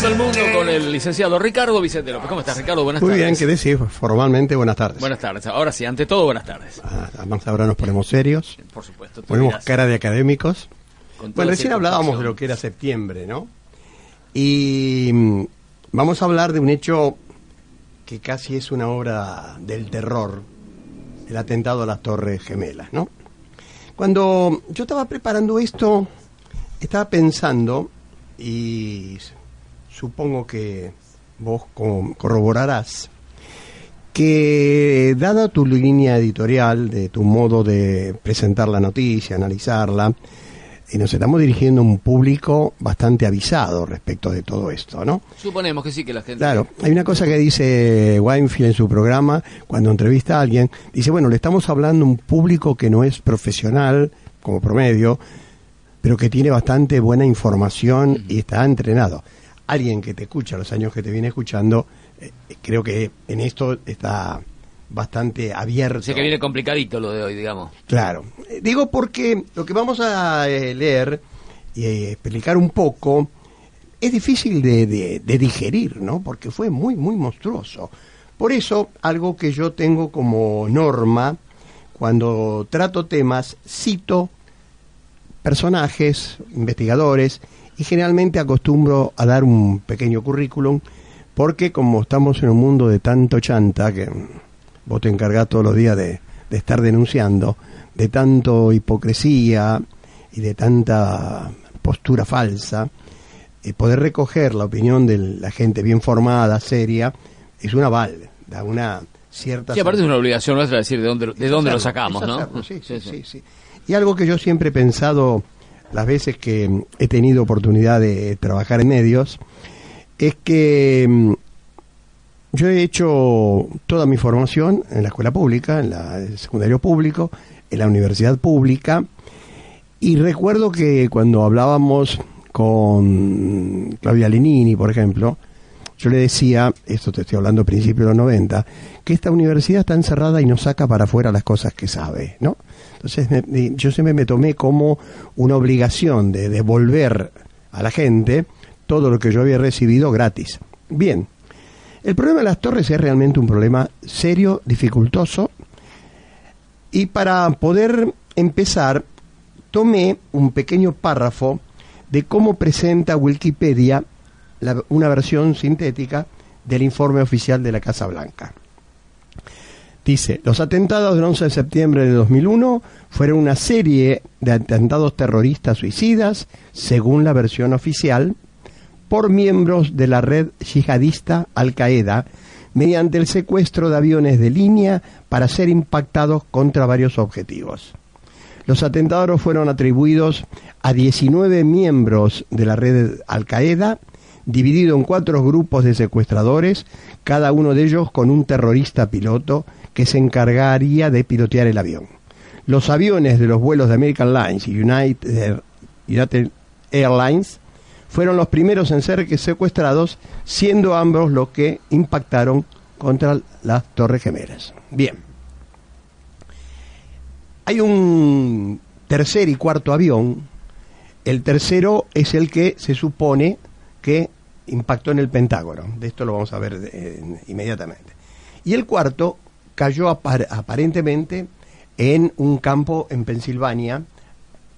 Todo el mundo con el licenciado Ricardo Vicente López. ¿Cómo estás, Ricardo? Buenas Muy tardes. bien, que decir, formalmente buenas tardes. Buenas tardes. Ahora sí, ante todo, buenas tardes. Ah, Además ahora nos ponemos serios, Por supuesto. tú ponemos dirás, cara de académicos. Bueno, recién hablábamos de lo que era septiembre, ¿no? Y mm, vamos a hablar de un hecho que casi es una obra del terror, el atentado a las Torres Gemelas, ¿no? Cuando yo estaba preparando esto, estaba pensando, y supongo que vos co- corroborarás, que dada tu línea editorial, de tu modo de presentar la noticia, analizarla, y nos estamos dirigiendo a un público bastante avisado respecto de todo esto, ¿no? Suponemos que sí, que la gente. Claro, hay una cosa que dice Weinfield en su programa, cuando entrevista a alguien, dice, bueno, le estamos hablando a un público que no es profesional, como promedio, pero que tiene bastante buena información y está entrenado. Alguien que te escucha los años que te viene escuchando, eh, creo que en esto está bastante abierto. O sea que viene complicadito lo de hoy, digamos. Claro. Eh, Digo porque lo que vamos a eh, leer y eh, explicar un poco es difícil de, de- de digerir, ¿no? Porque fue muy, muy monstruoso. Por eso, algo que yo tengo como norma, cuando trato temas, cito personajes, investigadores, y generalmente acostumbro a dar un pequeño currículum, porque como estamos en un mundo de tanto chanta, que vos te encargás todos los días de, de estar denunciando, de tanto hipocresía y de tanta postura falsa, eh, poder recoger la opinión de la gente bien formada, seria, es un aval, da una cierta... Sí, aparte es una obligación nuestra decir de dónde, de dónde lo sacamos, ¿no? hacerlo, sí, sí, sí, sí. Y algo que yo siempre he pensado las veces que he tenido oportunidad de trabajar en medios es que mm, yo he hecho toda mi formación en la escuela pública, en la el secundario público, en la universidad pública y recuerdo que cuando hablábamos con Claudia Lenini, por ejemplo, yo le decía, esto te estoy hablando a principios de los 90, que esta universidad está encerrada y no saca para afuera las cosas que sabe, ¿no? Entonces me- yo siempre me tomé como una obligación de devolver a la gente todo lo que yo había recibido gratis. Bien, el problema de las torres es realmente un problema serio, dificultoso, y para poder empezar, tomé un pequeño párrafo de cómo presenta Wikipedia la- una versión sintética del informe oficial de la Casa Blanca. Dice, los atentados del 11 de septiembre de 2001 fueron una serie de atentados terroristas suicidas, según la versión oficial, por miembros de la red yihadista Al-Qaeda, mediante el secuestro de aviones de línea para ser impactados contra varios objetivos. Los atentados fueron atribuidos a 19 miembros de la red Al-Qaeda, dividido en cuatro grupos de secuestradores, cada uno de ellos con un terrorista piloto que se encargaría de pilotear el avión. Los aviones de los vuelos de American Airlines y United Airlines fueron los primeros en ser secuestrados, siendo ambos los que impactaron contra las Torres Gemelas. Bien. Hay un tercer y cuarto avión. El tercero es el que se supone que impactó en el Pentágono. De esto lo vamos a ver eh, inmediatamente. Y el cuarto cayó apar- aparentemente en un campo en Pensilvania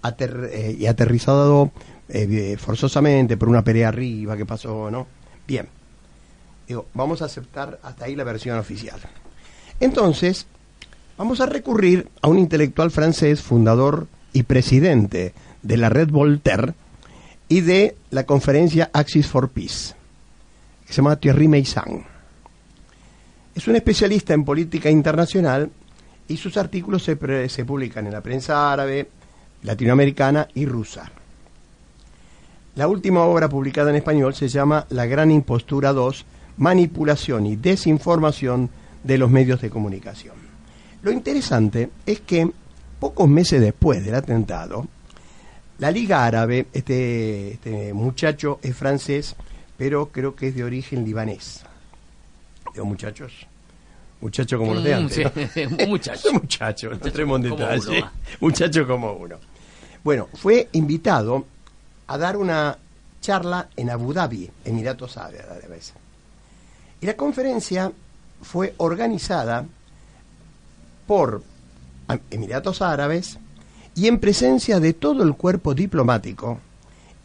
eh, y aterrizado eh, forzosamente por una pelea arriba que pasó, ¿no? Bien. Digo, vamos a aceptar hasta ahí la versión oficial. Entonces, vamos a recurrir a un intelectual francés, fundador y presidente de la red Voltaire y de la conferencia Axis for Peace, que se llama Thierry Meissan. Es un especialista en política internacional y sus artículos se, se publican en la prensa árabe, latinoamericana y rusa. La última obra publicada en español se llama La Gran Impostura 2, Manipulación y Desinformación de los Medios de Comunicación. Lo interesante es que pocos meses después del atentado, la Liga Árabe, este, este muchacho es francés, pero creo que es de origen libanés. Digo, muchachos, muchacho como los de Mm, antes. sí, ¿no? un muchacho. Muchacho, no entremos en detalle. Muchacho como uno. Bueno, fue invitado a dar una charla en Abu Dhabi, Emiratos Árabes. Y la conferencia fue organizada por Emiratos Árabes y en presencia de todo el cuerpo diplomático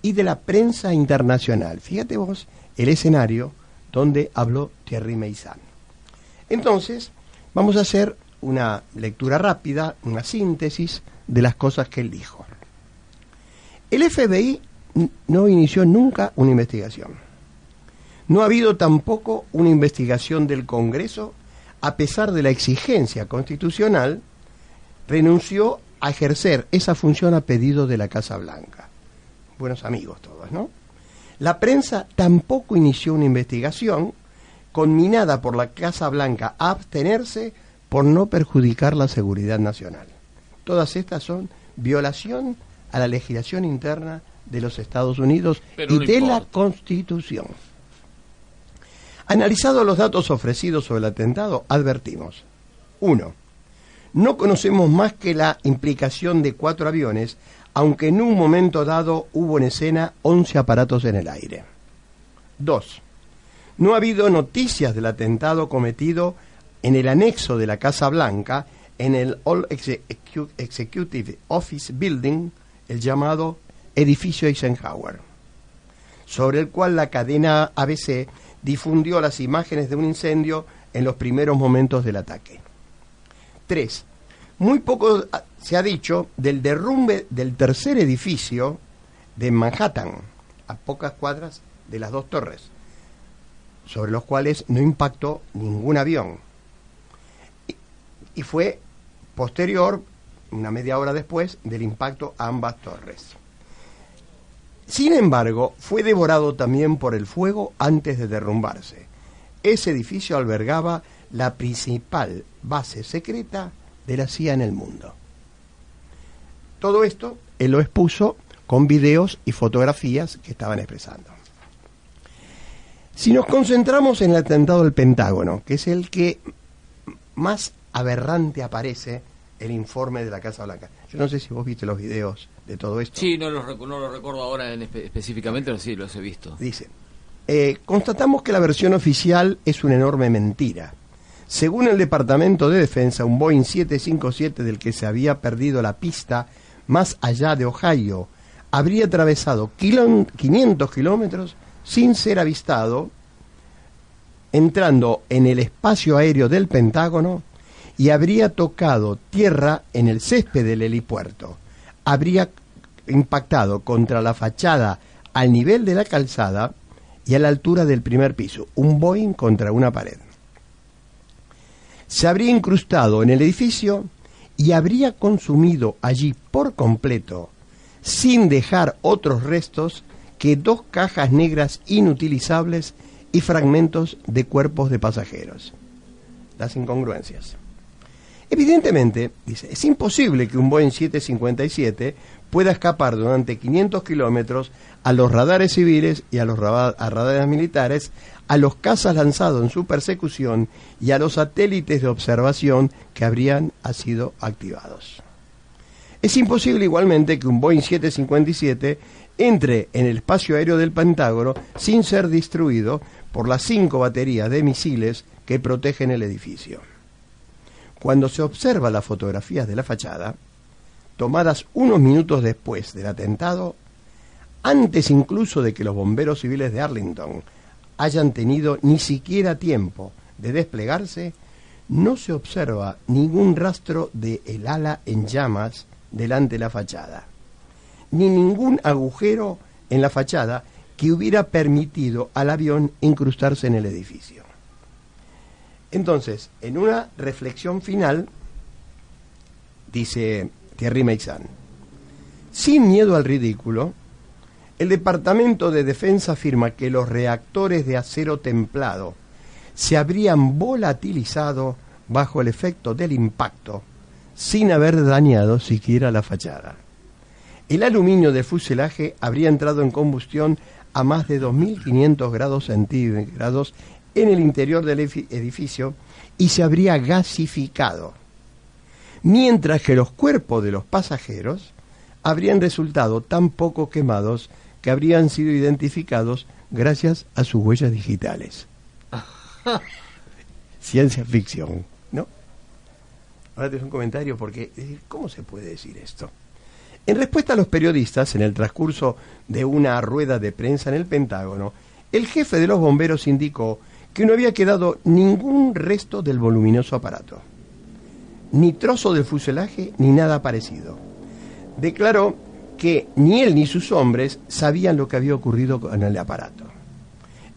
y de la prensa internacional. Fíjate vos el escenario donde habló Thierry Meissan. Entonces, vamos a hacer una lectura rápida, una síntesis de las cosas que él dijo. El FBI no inició nunca una investigación. No ha habido tampoco una investigación del Congreso, a pesar de la exigencia constitucional, renunció a ejercer esa función a pedido de la Casa Blanca. Buenos amigos todos, ¿no? La prensa tampoco inició una investigación conminada por la Casa Blanca a abstenerse por no perjudicar la seguridad nacional. Todas estas son violación a la legislación interna de los Estados Unidos Pero y no de la. Constitución. Analizados los datos ofrecidos sobre el atentado, advertimos. 1. No conocemos más que la implicación de cuatro aviones, aunque en un momento dado hubo en escena 11 aparatos en el aire. 2. No ha habido noticias del atentado cometido en el anexo de la Casa Blanca, en el All Execu- Executive Office Building, el llamado edificio Eisenhower, sobre el cual la cadena ABC difundió las imágenes de un incendio en los primeros momentos del ataque. 3. Muy poco se ha dicho del derrumbe del tercer edificio de Manhattan, a pocas cuadras de las dos torres, sobre los cuales no impactó ningún avión. Y fue posterior, una media hora después, del impacto a ambas torres. Sin embargo, fue devorado también por el fuego antes de derrumbarse. Ese edificio albergaba la principal base secreta de la CIA en el mundo. Todo esto él lo expuso con videos y fotografías que estaban expresando. Si nos concentramos en el atentado del Pentágono, que es el que más aberrante aparece el informe de la Casa Blanca. Yo no sé si vos viste los videos de todo esto. Sí, no lo, recu- no lo recuerdo ahora en espe- específicamente, pero sí, los he visto. Dice, eh, constatamos que la versión oficial es una enorme mentira. Según el Departamento de Defensa, un Boeing 757 del que se había perdido la pista más allá de Ohio habría atravesado kilón- 500 kilómetros sin ser avistado, entrando en el espacio aéreo del Pentágono y habría tocado tierra en el césped del helipuerto. Habría impactado contra la fachada al nivel de la calzada y a la altura del primer piso, un Boeing contra una pared. Se habría incrustado en el edificio y habría consumido allí por completo, sin dejar otros restos que dos cajas negras inutilizables y fragmentos de cuerpos de pasajeros. Las incongruencias. Evidentemente, dice, es imposible que un Boeing 757 pueda escapar durante 500 kilómetros a los radares civiles y a los radares militares, a los cazas lanzados en su persecución y a los satélites de observación que habrían sido activados. Es imposible igualmente que un Boeing 757 entre en el espacio aéreo del Pentágono sin ser destruido por las cinco baterías de misiles que protegen el edificio. Cuando se observa las fotografías de la fachada, tomadas unos minutos después del atentado, antes incluso de que los bomberos civiles de Arlington hayan tenido ni siquiera tiempo de desplegarse, no se observa ningún rastro de el ala en llamas delante de la fachada, ni ningún agujero en la fachada que hubiera permitido al avión incrustarse en el edificio. Entonces, en una reflexión final, dice Thierry Meissan, Sin miedo al ridículo, el Departamento de Defensa afirma que los reactores de acero templado se habrían volatilizado bajo el efecto del impacto sin haber dañado siquiera la fachada. El aluminio del fuselaje habría entrado en combustión a más de 2.500 grados centígrados en el interior del edificio y se habría gasificado, mientras que los cuerpos de los pasajeros habrían resultado tan poco quemados que habrían sido identificados gracias a sus huellas digitales. Ciencia ficción, ¿no? Ahora te un comentario porque, eh, ¿cómo se puede decir esto? En respuesta a los periodistas, en el transcurso de una rueda de prensa en el Pentágono, el jefe de los bomberos indicó que no había quedado ningún resto del voluminoso aparato, ni trozo del fuselaje ni nada parecido. Declaró que ni él ni sus hombres sabían lo que había ocurrido con el aparato.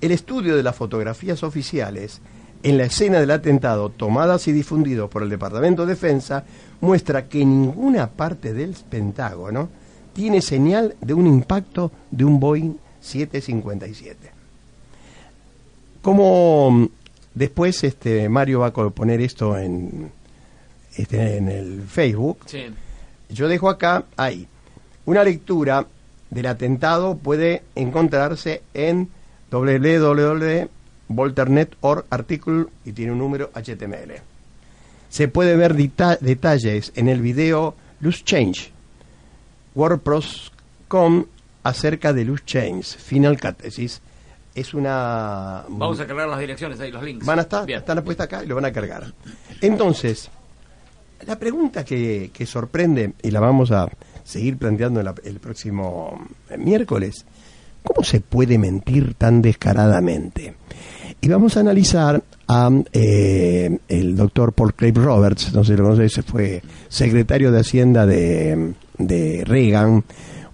El estudio de las fotografías oficiales en la escena del atentado, tomadas y difundidos por el Departamento de Defensa, muestra que ninguna parte del Pentágono tiene señal de un impacto de un Boeing 757. Como después este Mario va a poner esto en, este, en el Facebook, yo dejo acá, ahí, una lectura del atentado puede encontrarse en www.volternet.org artículo y tiene un número HTML. Se puede ver detalles en el video Loose Change, WordPress.com acerca de Loose Change, Final Catesis, es una... Vamos a cargar las direcciones ahí, los links. Van a estar, están puestas acá y lo van a cargar. Entonces, la pregunta que, que sorprende, y la vamos a seguir planteando el próximo eh, miércoles, ¿cómo se puede mentir tan descaradamente? Y vamos a analizar a eh, el doctor Paul Craig Roberts, no sé si lo conoce, fue secretario de Hacienda de, de Reagan,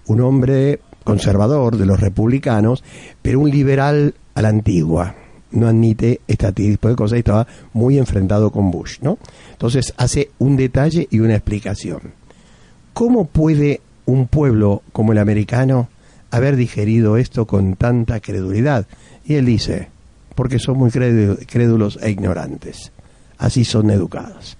un hombre conservador de los republicanos, pero un liberal a la antigua. No admite este tipo de cosas y estaba muy enfrentado con Bush, ¿no? Entonces hace un detalle y una explicación. ¿Cómo puede un pueblo como el americano haber digerido esto con tanta credulidad? Y él dice, porque son muy crédulos e ignorantes. Así son educados.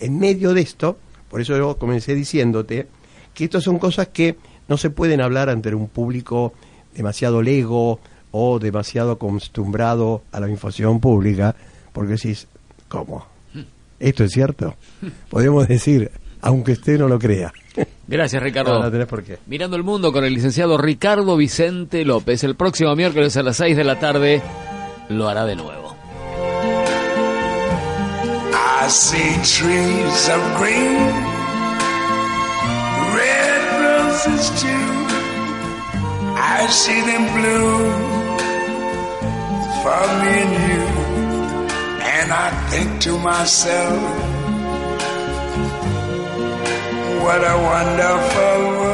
en medio de esto, por eso yo comencé diciéndote que estas son cosas que no se pueden hablar ante un público demasiado lego o demasiado acostumbrado a la información pública, porque decís, ¿cómo? ¿Esto es cierto? Podemos decir, aunque usted no lo crea. Gracias, Ricardo. No, tenés por qué. Mirando el mundo con el licenciado Ricardo Vicente López. El próximo miércoles a las 6 de la tarde lo hará de nuevo. I see trees of green. Roses too. I see them bloom for me and you. And I think to myself, what a wonderful world.